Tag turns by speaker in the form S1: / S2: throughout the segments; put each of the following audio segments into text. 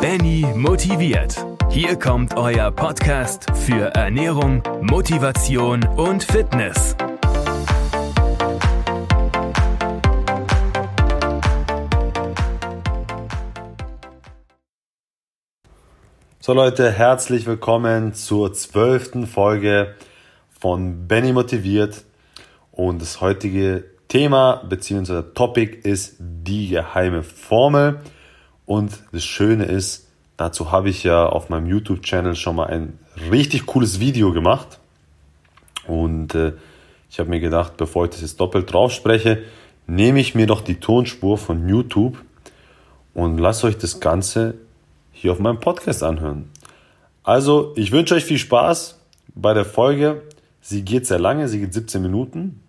S1: Benny motiviert. Hier kommt euer Podcast für Ernährung, Motivation und Fitness.
S2: So Leute, herzlich willkommen zur zwölften Folge von Benny motiviert. Und das heutige Thema bzw. Topic ist die geheime Formel. Und das Schöne ist, dazu habe ich ja auf meinem YouTube-Channel schon mal ein richtig cooles Video gemacht. Und äh, ich habe mir gedacht, bevor ich das jetzt doppelt drauf spreche, nehme ich mir doch die Tonspur von YouTube und lasse euch das Ganze hier auf meinem Podcast anhören. Also, ich wünsche euch viel Spaß bei der Folge. Sie geht sehr lange, sie geht 17 Minuten.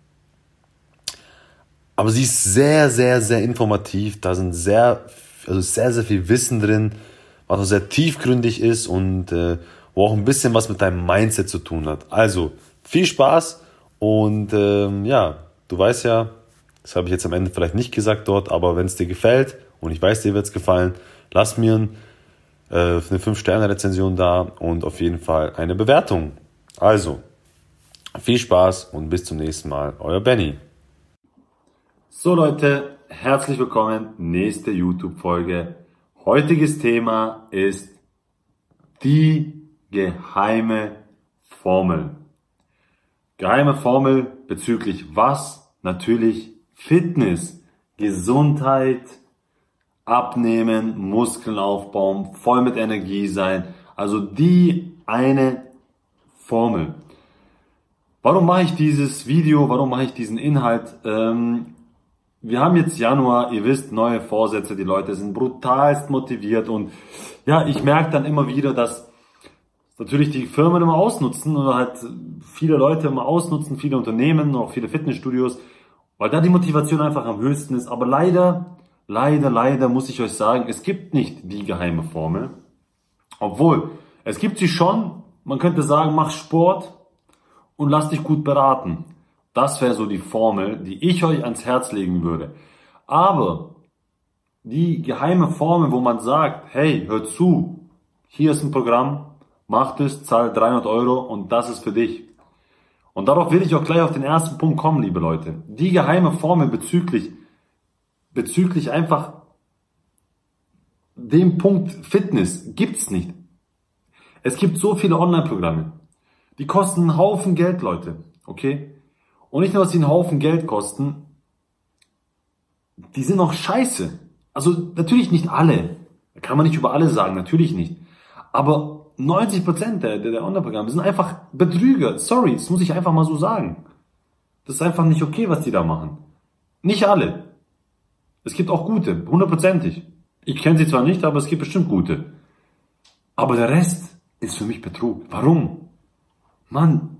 S2: Aber sie ist sehr, sehr, sehr informativ. Da sind sehr, also sehr, sehr viel Wissen drin, was auch sehr tiefgründig ist und äh, wo auch ein bisschen was mit deinem Mindset zu tun hat. Also, viel Spaß und ähm, ja, du weißt ja, das habe ich jetzt am Ende vielleicht nicht gesagt dort, aber wenn es dir gefällt und ich weiß, dir wird es gefallen, lass mir ein äh, eine 5-Sterne-Rezension da und auf jeden Fall eine Bewertung. Also, viel Spaß und bis zum nächsten Mal. Euer Benny. So Leute, herzlich willkommen. Nächste YouTube-Folge. Heutiges Thema ist die geheime Formel. Geheime Formel bezüglich was? Natürlich Fitness, Gesundheit, abnehmen, Muskeln aufbauen, voll mit Energie sein. Also die eine Formel. Warum mache ich dieses Video? Warum mache ich diesen Inhalt? Ähm, wir haben jetzt Januar, ihr wisst, neue Vorsätze, die Leute sind brutalst motiviert und ja, ich merke dann immer wieder, dass natürlich die Firmen immer ausnutzen oder halt viele Leute immer ausnutzen, viele Unternehmen, auch viele Fitnessstudios, weil da die Motivation einfach am höchsten ist. Aber leider leider, leider muss ich euch sagen, es gibt nicht die geheime Formel. Obwohl, es gibt sie schon. Man könnte sagen, mach Sport und lass dich gut beraten. Das wäre so die Formel, die ich euch ans Herz legen würde. Aber die geheime Formel, wo man sagt, hey, hör zu, hier ist ein Programm, mach es, zahl 300 Euro und das ist für dich. Und darauf will ich auch gleich auf den ersten Punkt kommen, liebe Leute. Die geheime Formel bezüglich bezüglich einfach dem Punkt Fitness gibt's nicht. Es gibt so viele Online-Programme. Die kosten einen Haufen Geld, Leute. Okay? Und nicht nur, dass sie einen Haufen Geld kosten, die sind auch scheiße. Also natürlich nicht alle. Da kann man nicht über alle sagen, natürlich nicht. Aber 90% der, der, der Online-Programme sind einfach Betrüger. Sorry, das muss ich einfach mal so sagen. Das ist einfach nicht okay, was die da machen. Nicht alle. Es gibt auch gute, hundertprozentig. Ich kenne sie zwar nicht, aber es gibt bestimmt gute. Aber der Rest ist für mich Betrug. Warum? Mann,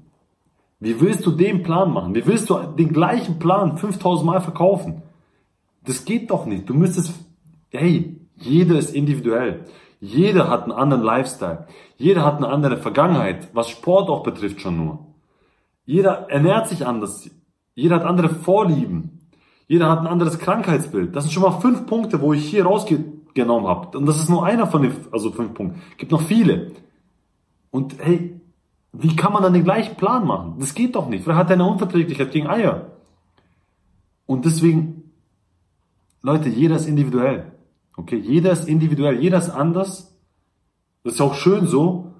S2: wie willst du den Plan machen? Wie willst du den gleichen Plan 5000 Mal verkaufen? Das geht doch nicht. Du müsstest, hey, jeder ist individuell. Jeder hat einen anderen Lifestyle. Jeder hat eine andere Vergangenheit, was Sport auch betrifft schon nur. Jeder ernährt sich anders. Jeder hat andere Vorlieben. Jeder hat ein anderes Krankheitsbild. Das sind schon mal fünf Punkte, wo ich hier rausgenommen habe. Und das ist nur einer von den, also fünf Punkten. Gibt noch viele. Und hey, wie kann man dann den gleichen Plan machen? Das geht doch nicht. Vielleicht hat eine Unverträglichkeit gegen Eier. Und deswegen, Leute, jeder ist individuell. Okay, jeder ist individuell, jeder ist anders. Das ist auch schön so.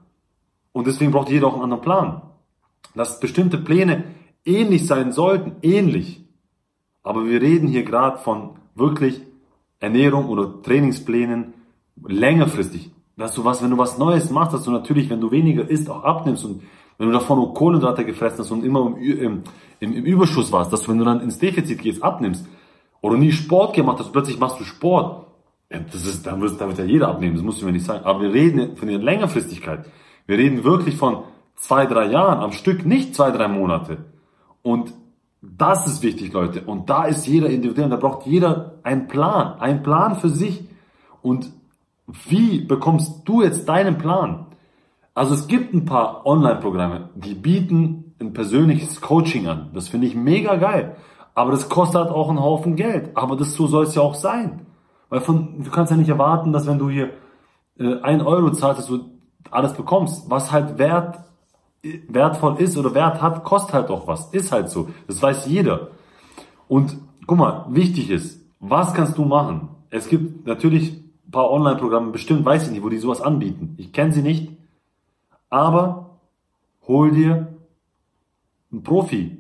S2: Und deswegen braucht jeder auch einen anderen Plan. Dass bestimmte Pläne ähnlich sein sollten, ähnlich. Aber wir reden hier gerade von wirklich Ernährung oder Trainingsplänen längerfristig. Dass du was, wenn du was Neues machst, dass du natürlich, wenn du weniger isst, auch abnimmst und wenn du davor nur Kohlenhydrate gefressen hast und immer im, im, im, Überschuss warst, dass du, wenn du dann ins Defizit gehst, abnimmst oder nie Sport gemacht hast, plötzlich machst du Sport. Das ist, da wird, wird ja jeder abnehmen, das musst du mir nicht sagen. Aber wir reden von der Längerfristigkeit. Wir reden wirklich von zwei, drei Jahren am Stück, nicht zwei, drei Monate. Und das ist wichtig, Leute. Und da ist jeder individuell. Da braucht jeder einen Plan. Einen Plan für sich. Und wie bekommst du jetzt deinen Plan? Also es gibt ein paar Online-Programme, die bieten ein persönliches Coaching an. Das finde ich mega geil. Aber das kostet halt auch einen Haufen Geld. Aber das so soll es ja auch sein. Weil von, du kannst ja nicht erwarten, dass wenn du hier äh, 1 Euro zahlst, dass du alles bekommst. Was halt wert, wertvoll ist oder Wert hat, kostet halt auch was. Ist halt so. Das weiß jeder. Und guck mal, wichtig ist, was kannst du machen? Es gibt natürlich paar Online-Programme, bestimmt weiß ich nicht, wo die sowas anbieten. Ich kenne sie nicht. Aber hol dir einen Profi.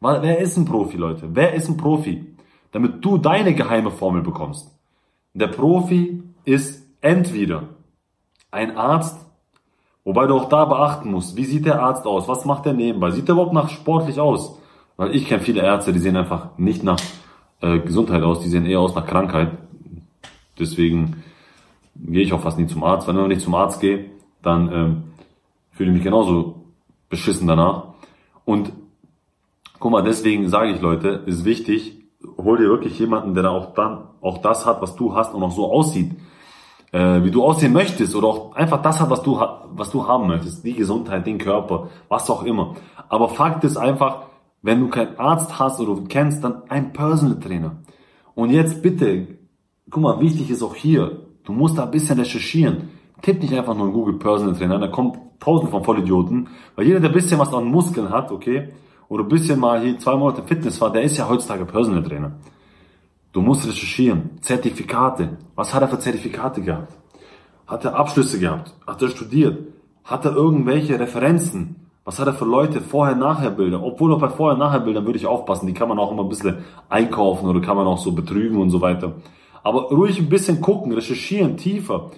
S2: Wer ist ein Profi, Leute? Wer ist ein Profi? Damit du deine geheime Formel bekommst. Der Profi ist entweder ein Arzt, wobei du auch da beachten musst, wie sieht der Arzt aus? Was macht er nebenbei? Sieht er überhaupt nach sportlich aus? Weil ich kenne viele Ärzte, die sehen einfach nicht nach äh, Gesundheit aus, die sehen eher aus nach Krankheit. Deswegen gehe ich auch fast nie zum Arzt. Wenn ich nicht zum Arzt gehe, dann ähm, fühle ich mich genauso beschissen danach. Und guck mal, deswegen sage ich Leute, ist wichtig, hol dir wirklich jemanden, der auch dann auch das hat, was du hast und auch so aussieht, äh, wie du aussehen möchtest oder auch einfach das hat, was du was du haben möchtest, die Gesundheit, den Körper, was auch immer. Aber Fakt ist einfach, wenn du keinen Arzt hast oder kennst, dann ein Personal Trainer. Und jetzt bitte, guck mal, wichtig ist auch hier, du musst da ein bisschen recherchieren. Tipp nicht einfach nur in Google Personal Trainer, da kommt tausend von Vollidioten, weil jeder, der ein bisschen was an Muskeln hat, okay, oder ein bisschen mal hier zwei Monate Fitness war, der ist ja heutzutage Personal Trainer. Du musst recherchieren. Zertifikate. Was hat er für Zertifikate gehabt? Hat er Abschlüsse gehabt? Hat er studiert? Hat er irgendwelche Referenzen? Was hat er für Leute? Vorher-Nachher-Bilder. Obwohl auch bei Vorher-Nachher-Bildern würde ich aufpassen. Die kann man auch immer ein bisschen einkaufen oder kann man auch so betrügen und so weiter. Aber ruhig ein bisschen gucken, recherchieren, tiefer.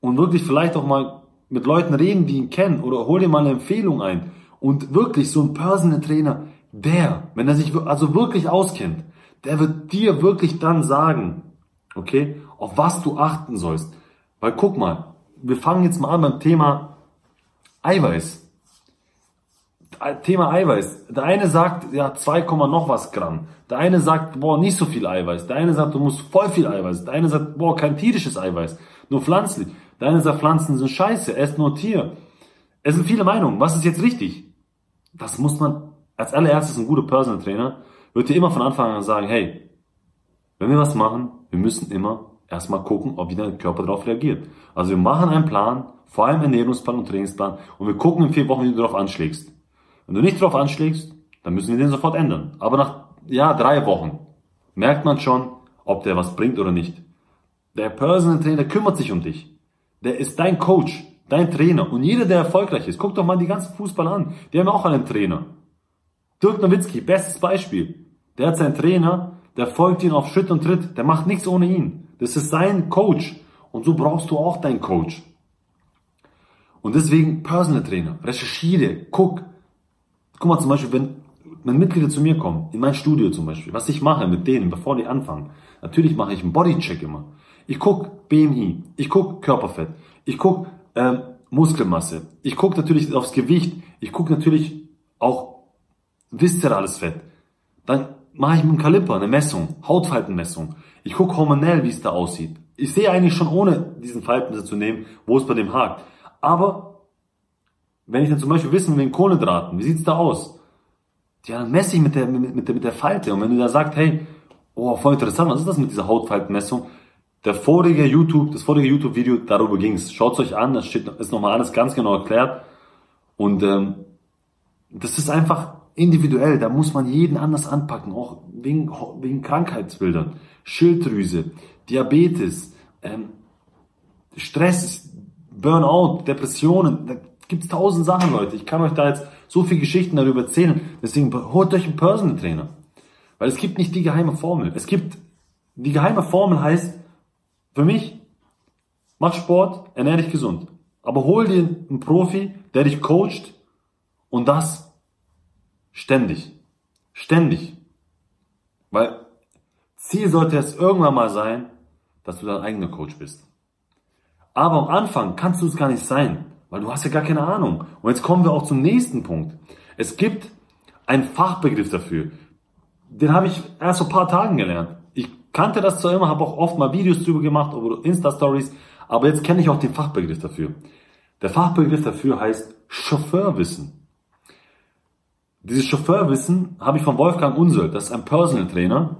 S2: Und wirklich vielleicht auch mal mit Leuten reden, die ihn kennen. Oder hol dir mal eine Empfehlung ein. Und wirklich so ein Personal Trainer, der, wenn er sich also wirklich auskennt, der wird dir wirklich dann sagen, okay, auf was du achten sollst. Weil guck mal, wir fangen jetzt mal an beim Thema Eiweiß. Thema Eiweiß. Der eine sagt, ja, 2, noch was Gramm. Der eine sagt, boah, nicht so viel Eiweiß. Der eine sagt, du musst voll viel Eiweiß. Der eine sagt, boah, kein tierisches Eiweiß. Nur pflanzlich. Der eine sagt, Pflanzen sind scheiße. Ess nur Tier. Es sind viele Meinungen. Was ist jetzt richtig? Das muss man, als allererstes ein guter Personal Trainer, wird dir immer von Anfang an sagen, hey, wenn wir was machen, wir müssen immer erstmal gucken, ob wie dein Körper darauf reagiert. Also wir machen einen Plan, vor allem Ernährungsplan und Trainingsplan, und wir gucken in vier Wochen, wie du darauf anschlägst. Wenn du nicht darauf anschlägst, dann müssen wir den sofort ändern. Aber nach, ja, drei Wochen merkt man schon, ob der was bringt oder nicht. Der Personal Trainer kümmert sich um dich. Der ist dein Coach, dein Trainer. Und jeder, der erfolgreich ist, guck doch mal die ganzen Fußballer an. Die haben auch einen Trainer. Dirk Nowitzki, bestes Beispiel. Der hat seinen Trainer, der folgt ihm auf Schritt und Tritt. Der macht nichts ohne ihn. Das ist sein Coach. Und so brauchst du auch deinen Coach. Und deswegen Personal Trainer. Recherchiere, guck, Guck mal zum Beispiel, wenn, wenn Mitglieder zu mir kommen, in mein Studio zum Beispiel, was ich mache mit denen, bevor die anfangen, natürlich mache ich einen Bodycheck immer. Ich guck BMI, ich guck Körperfett, ich guck ähm, Muskelmasse, ich guck natürlich aufs Gewicht, ich guck natürlich auch viszerales Fett. Dann mache ich mit dem Kaliper eine Messung, Hautfaltenmessung. Ich guck hormonell, wie es da aussieht. Ich sehe eigentlich schon ohne diesen Falten zu nehmen, wo es bei dem hakt. Aber wenn ich dann zum Beispiel wissen will, Kohlenhydraten, wie sieht's da aus? Ja, dann messe ich mit der, mit, mit, der, mit der Falte. Und wenn du da sagst, hey, oh, voll interessant, was ist das mit dieser Hautfaltenmessung? Der vorige YouTube, das vorige YouTube-Video, darüber ging's. Schaut's euch an, das steht, ist nochmal alles ganz genau erklärt. Und ähm, das ist einfach individuell, da muss man jeden anders anpacken, auch wegen, wegen Krankheitsbildern, Schilddrüse, Diabetes, ähm, Stress, Burnout, Depressionen, gibt es tausend Sachen, Leute. Ich kann euch da jetzt so viele Geschichten darüber erzählen. Deswegen holt euch einen Personal Trainer. Weil es gibt nicht die geheime Formel. Es gibt, die geheime Formel heißt, für mich, mach Sport, ernähr dich gesund. Aber hol dir einen Profi, der dich coacht und das ständig. Ständig. Weil Ziel sollte es irgendwann mal sein, dass du dein eigener Coach bist. Aber am Anfang kannst du es gar nicht sein. Weil du hast ja gar keine Ahnung. Und jetzt kommen wir auch zum nächsten Punkt. Es gibt einen Fachbegriff dafür. Den habe ich erst vor ein paar Tagen gelernt. Ich kannte das zwar immer, habe auch oft mal Videos drüber gemacht oder Insta-Stories, aber jetzt kenne ich auch den Fachbegriff dafür. Der Fachbegriff dafür heißt Chauffeurwissen. Dieses Chauffeurwissen habe ich von Wolfgang Unsöld, das ist ein Personal Trainer,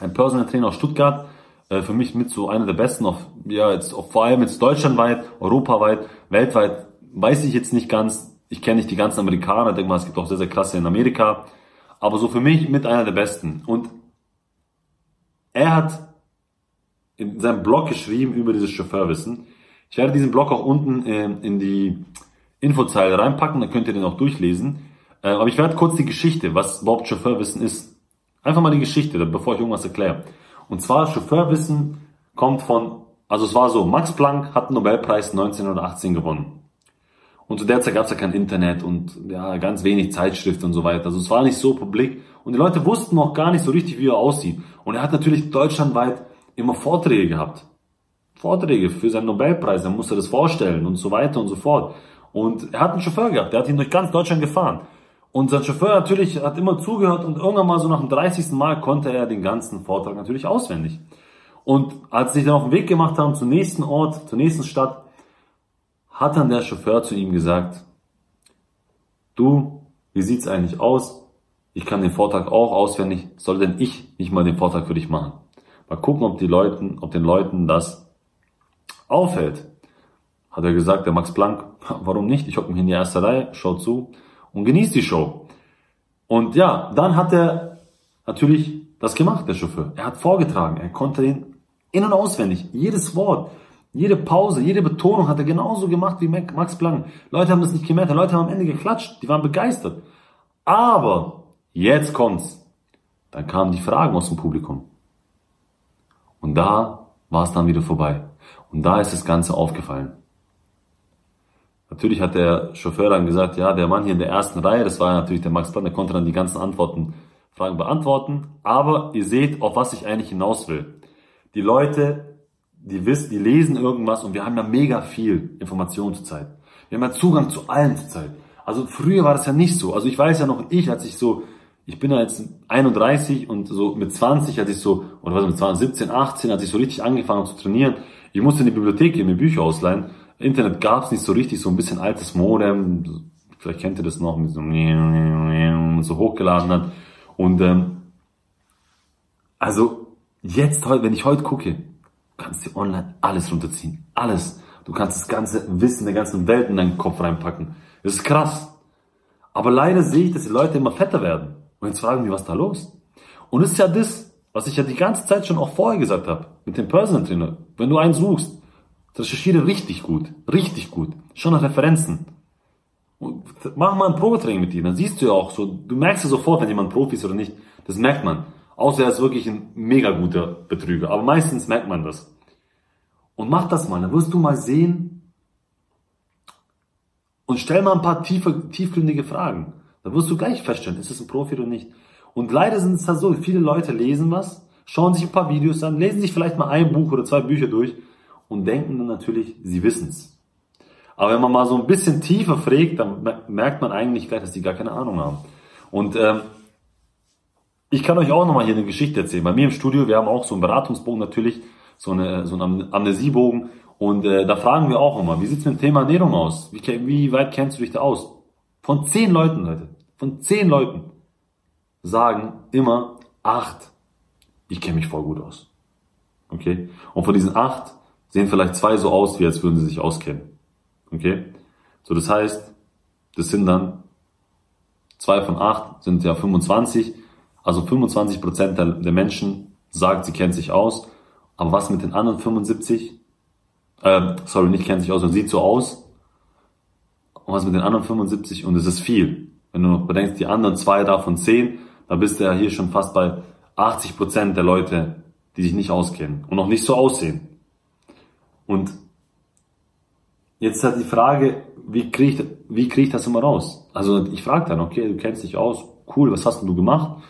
S2: ein Personal Trainer aus Stuttgart, Äh, für mich mit so einer der besten, auf, ja, jetzt auf, vor allem jetzt deutschlandweit, europaweit, weltweit, weiß ich jetzt nicht ganz. Ich kenne nicht die ganzen Amerikaner, denke mal, es gibt auch sehr, sehr klasse in Amerika. Aber so für mich mit einer der besten. Und er hat in seinem Blog geschrieben über dieses Chauffeurwissen. Ich werde diesen Blog auch unten äh, in die Infozeile reinpacken, dann könnt ihr den auch durchlesen. Äh, aber ich werde kurz die Geschichte, was überhaupt Chauffeurwissen ist. Einfach mal die Geschichte, bevor ich irgendwas erkläre. Und zwar Chauffeurwissen kommt von, also es war so, Max Planck hat den Nobelpreis 1918 gewonnen. Und zu der Zeit gab es ja kein Internet und ja, ganz wenig Zeitschrift und so weiter. Also es war nicht so publik. Und die Leute wussten noch gar nicht so richtig, wie er aussieht. Und er hat natürlich deutschlandweit immer Vorträge gehabt. Vorträge für seinen Nobelpreis, er musste das vorstellen und so weiter und so fort. Und er hat einen Chauffeur gehabt, der hat ihn durch ganz Deutschland gefahren. Und sein Chauffeur natürlich hat immer zugehört und irgendwann mal so nach dem 30. Mal konnte er den ganzen Vortrag natürlich auswendig. Und als sie sich dann auf den Weg gemacht haben zum nächsten Ort, zur nächsten Stadt, hat dann der Chauffeur zu ihm gesagt, du, wie sieht's eigentlich aus? Ich kann den Vortrag auch auswendig, soll denn ich nicht mal den Vortrag für dich machen? Mal gucken, ob die Leuten, ob den Leuten das auffällt. Hat er gesagt, der Max Planck, warum nicht? Ich hocke mich in die erste Reihe, schau zu und genießt die Show. Und ja, dann hat er natürlich das gemacht, der Chauffeur. Er hat vorgetragen, er konnte den in- und auswendig, jedes Wort, jede Pause, jede Betonung hat er genauso gemacht wie Max Planck. Leute haben das nicht gemerkt, die Leute haben am Ende geklatscht, die waren begeistert. Aber jetzt kommt's. Dann kamen die Fragen aus dem Publikum. Und da war es dann wieder vorbei. Und da ist das Ganze aufgefallen. Natürlich hat der Chauffeur dann gesagt, ja, der Mann hier in der ersten Reihe, das war natürlich der Max Planck, der konnte dann die ganzen Antworten, Fragen beantworten. Aber ihr seht, auf was ich eigentlich hinaus will. Die Leute die wissen, die lesen irgendwas und wir haben ja mega viel Information zur Zeit. Wir haben ja Zugang zu allen zur Zeit. Also früher war das ja nicht so. Also ich weiß ja noch, ich, als ich so, ich bin ja jetzt 31 und so mit 20, als ich so, oder was mit 20, 17, 18, als ich so richtig angefangen zu trainieren, ich musste in die Bibliothek gehen, mir Bücher ausleihen. Internet gab's nicht so richtig, so ein bisschen altes Modem, vielleicht kennt ihr das noch, so, so hochgeladen hat. Und ähm, also jetzt wenn ich heute gucke, Du kannst dir online alles runterziehen. Alles. Du kannst das ganze Wissen der ganzen Welt in deinen Kopf reinpacken. Das ist krass. Aber leider sehe ich, dass die Leute immer fetter werden. Und jetzt fragen die, was da los? Und es ist ja das, was ich ja die ganze Zeit schon auch vorher gesagt habe, mit dem Personal Trainer. Wenn du einen suchst, recherchiere richtig gut, richtig gut. Schon nach Referenzen. Und mach mal ein Probetraining mit dir, dann siehst du ja auch so, du merkst ja sofort, wenn jemand Profi ist oder nicht. Das merkt man. Außer er ist wirklich ein mega guter Betrüger. Aber meistens merkt man das. Und mach das mal, dann wirst du mal sehen und stell mal ein paar tiefe, tiefgründige Fragen. Dann wirst du gleich feststellen, ist es ein Profi oder nicht. Und leider sind es halt so, viele Leute lesen was, schauen sich ein paar Videos an, lesen sich vielleicht mal ein Buch oder zwei Bücher durch und denken dann natürlich, sie wissen's. Aber wenn man mal so ein bisschen tiefer fragt, dann merkt man eigentlich gleich, dass die gar keine Ahnung haben. Und ähm, ich kann euch auch nochmal hier eine Geschichte erzählen. Bei mir im Studio, wir haben auch so einen Beratungsbogen natürlich, so, eine, so einen Amnesiebogen. Und äh, da fragen wir auch immer, wie sieht's mit dem Thema Ernährung aus? Wie, wie weit kennst du dich da aus? Von zehn Leuten, Leute, von zehn Leuten sagen immer acht, ich kenne mich voll gut aus. Okay? Und von diesen acht sehen vielleicht zwei so aus, wie als würden sie sich auskennen. Okay? So, das heißt, das sind dann zwei von acht sind ja 25 also 25 Prozent der, der Menschen sagt, sie kennt sich aus. Aber was mit den anderen 75? Äh, sorry, nicht kennt sich aus, sondern sieht so aus. Und was mit den anderen 75? Und es ist viel. Wenn du noch bedenkst, die anderen zwei davon zehn, da bist du ja hier schon fast bei 80 Prozent der Leute, die sich nicht auskennen und noch nicht so aussehen. Und jetzt hat die Frage, wie kriege ich, wie krieg ich das immer raus? Also ich frage dann, okay, du kennst dich aus, cool, was hast denn du gemacht?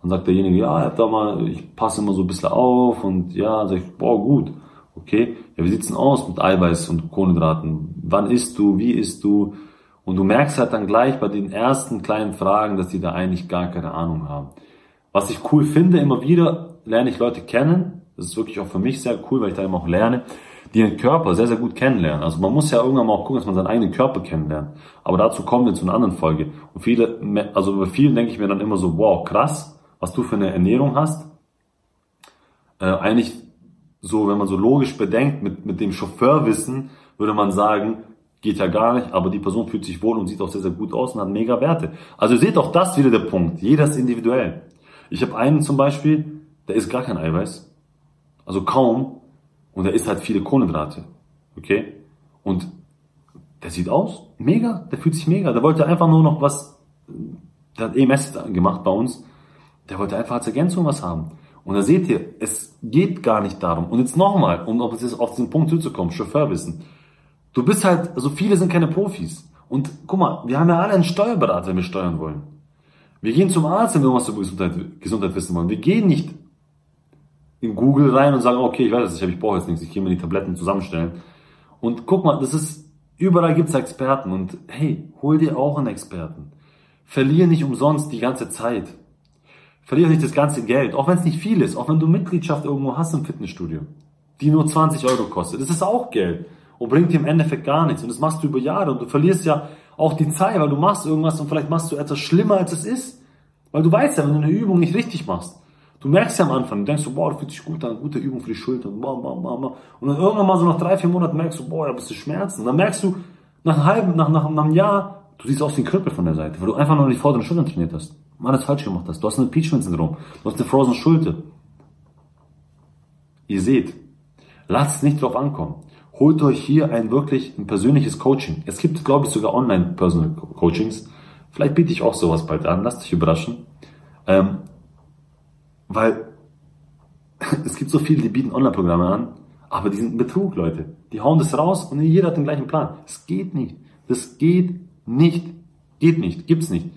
S2: Dann sagt derjenige, ja, ich hab da mal, ich passe immer so ein bisschen auf und ja, sag ich, boah, gut. Okay, ja, wie sieht's denn aus mit Eiweiß und Kohlenhydraten? Wann isst du? Wie isst du? Und du merkst halt dann gleich bei den ersten kleinen Fragen, dass die da eigentlich gar keine Ahnung haben. Was ich cool finde, immer wieder lerne ich Leute kennen. Das ist wirklich auch für mich sehr cool, weil ich da immer auch lerne, die ihren Körper sehr, sehr gut kennenlernen. Also man muss ja irgendwann mal auch gucken, dass man seinen eigenen Körper kennenlernt. Aber dazu kommen wir zu einer anderen Folge. Und viele, also bei vielen denke ich mir dann immer so, wow, krass was du für eine Ernährung hast. Äh, eigentlich so, wenn man so logisch bedenkt, mit, mit dem Chauffeurwissen, würde man sagen, geht ja gar nicht, aber die Person fühlt sich wohl und sieht auch sehr, sehr gut aus und hat mega Werte. Also ihr seht auch das wieder der Punkt. Jeder ist individuell. Ich habe einen zum Beispiel, der isst gar kein Eiweiß. Also kaum. Und der isst halt viele Kohlenhydrate. Okay? Und der sieht aus. Mega. Der fühlt sich mega. Der wollte einfach nur noch was, der hat EMS gemacht bei uns. Der wollte einfach als Ergänzung was haben. Und da seht ihr, es geht gar nicht darum. Und jetzt nochmal, um auf diesen Punkt zuzukommen, Chauffeurwissen. Du bist halt, also viele sind keine Profis. Und guck mal, wir haben ja alle einen Steuerberater, wenn wir steuern wollen. Wir gehen zum Arzt, wenn wir was über Gesundheit, Gesundheit wissen wollen. Wir gehen nicht in Google rein und sagen, okay, ich weiß es nicht, ich brauche jetzt nichts, ich gehe mir die Tabletten zusammenstellen. Und guck mal, das ist, überall gibt's Experten und hey, hol dir auch einen Experten. Verlier nicht umsonst die ganze Zeit. Verlier nicht das ganze Geld, auch wenn es nicht viel ist, auch wenn du Mitgliedschaft irgendwo hast im Fitnessstudio, die nur 20 Euro kostet. Das ist auch Geld und bringt dir im Endeffekt gar nichts. Und das machst du über Jahre und du verlierst ja auch die Zeit, weil du machst irgendwas und vielleicht machst du etwas schlimmer, als es ist. Weil du weißt ja, wenn du eine Übung nicht richtig machst, du merkst ja am Anfang, du denkst so, boah, du fühlst dich gut an, gute Übung für die Schultern, boah, boah, boah, boah. und dann irgendwann mal so nach drei, vier Monaten merkst du, boah, da bist du Schmerzen. Und dann merkst du, nach einem halben, nach, nach, nach einem Jahr, du siehst aus ein Krüppel von der Seite, weil du einfach nur die vorderen Schultern trainiert hast. Alles falsch gemacht hast. Du hast ein Impeachment-Syndrom. Du hast eine Frozen Schulter. Ihr seht, lasst es nicht drauf ankommen holt euch hier ein wirklich ein persönliches Coaching. Es gibt, glaube ich, sogar Online-Personal Coachings. Vielleicht biete ich auch sowas bald an. Lasst euch überraschen. Ähm, weil es gibt so viele, die bieten Online-Programme an, aber die sind Betrug, Leute. Die hauen das raus und jeder hat den gleichen Plan. Es geht nicht. Das geht nicht. Geht nicht. Gibt's nicht.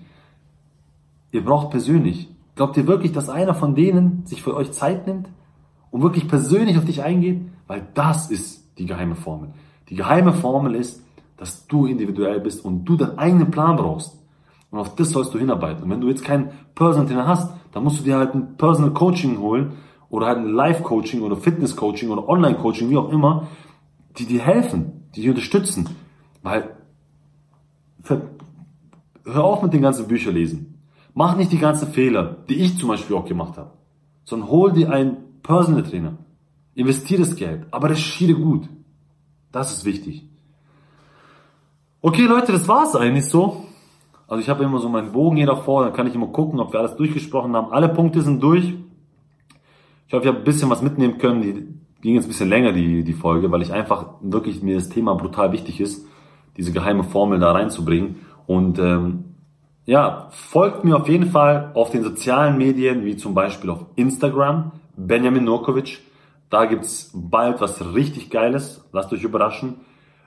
S2: Ihr braucht persönlich. Glaubt ihr wirklich, dass einer von denen sich für euch Zeit nimmt und wirklich persönlich auf dich eingeht? Weil das ist die geheime Formel. Die geheime Formel ist, dass du individuell bist und du deinen eigenen Plan brauchst. Und auf das sollst du hinarbeiten. Und wenn du jetzt keinen Personal Trainer hast, dann musst du dir halt ein Personal Coaching holen oder halt ein Live Coaching oder Fitness Coaching oder Online Coaching, wie auch immer, die dir helfen, die dich unterstützen. Weil, hör auf mit den ganzen Büchern lesen. Mach nicht die ganzen Fehler, die ich zum Beispiel auch gemacht habe, sondern hol dir einen Personal Trainer. Investiere das Geld, aber recherchiere gut. Das ist wichtig. Okay, Leute, das war's eigentlich so. Also ich habe immer so meinen Bogen hier davor, dann kann ich immer gucken, ob wir alles durchgesprochen haben. Alle Punkte sind durch. Ich hoffe, ich habe ein bisschen was mitnehmen können. Die ging jetzt ein bisschen länger, die, die Folge, weil ich einfach wirklich mir das Thema brutal wichtig ist, diese geheime Formel da reinzubringen. Und ähm, ja, folgt mir auf jeden Fall auf den sozialen Medien, wie zum Beispiel auf Instagram, Benjamin Nurkovic. Da gibt's bald was richtig Geiles. Lasst euch überraschen.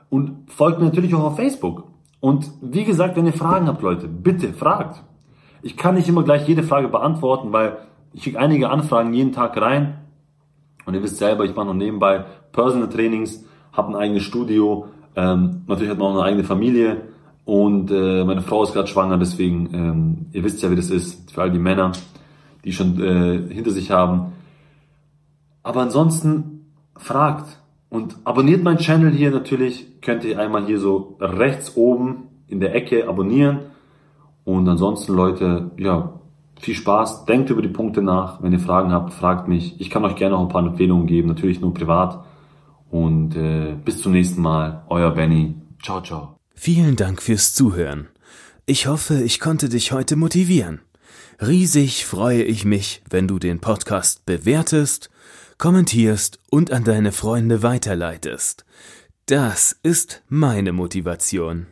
S2: Und folgt mir natürlich auch auf Facebook. Und wie gesagt, wenn ihr Fragen habt, Leute, bitte fragt. Ich kann nicht immer gleich jede Frage beantworten, weil ich kriege einige Anfragen jeden Tag rein. Und ihr wisst selber, ich mache noch nebenbei Personal Trainings, habe ein eigenes Studio. Ähm, natürlich hat man auch eine eigene Familie. Und äh, meine Frau ist gerade schwanger, deswegen, ähm, ihr wisst ja, wie das ist, für all die Männer, die schon äh, hinter sich haben. Aber ansonsten fragt und abonniert meinen Channel hier natürlich. Könnt ihr einmal hier so rechts oben in der Ecke abonnieren. Und ansonsten Leute, ja, viel Spaß. Denkt über die Punkte nach. Wenn ihr Fragen habt, fragt mich. Ich kann euch gerne auch ein paar Empfehlungen geben, natürlich nur privat. Und äh, bis zum nächsten Mal. Euer Benny. Ciao, ciao.
S1: Vielen Dank fürs Zuhören. Ich hoffe, ich konnte dich heute motivieren. Riesig freue ich mich, wenn du den Podcast bewertest kommentierst und an deine Freunde weiterleitest. Das ist meine Motivation.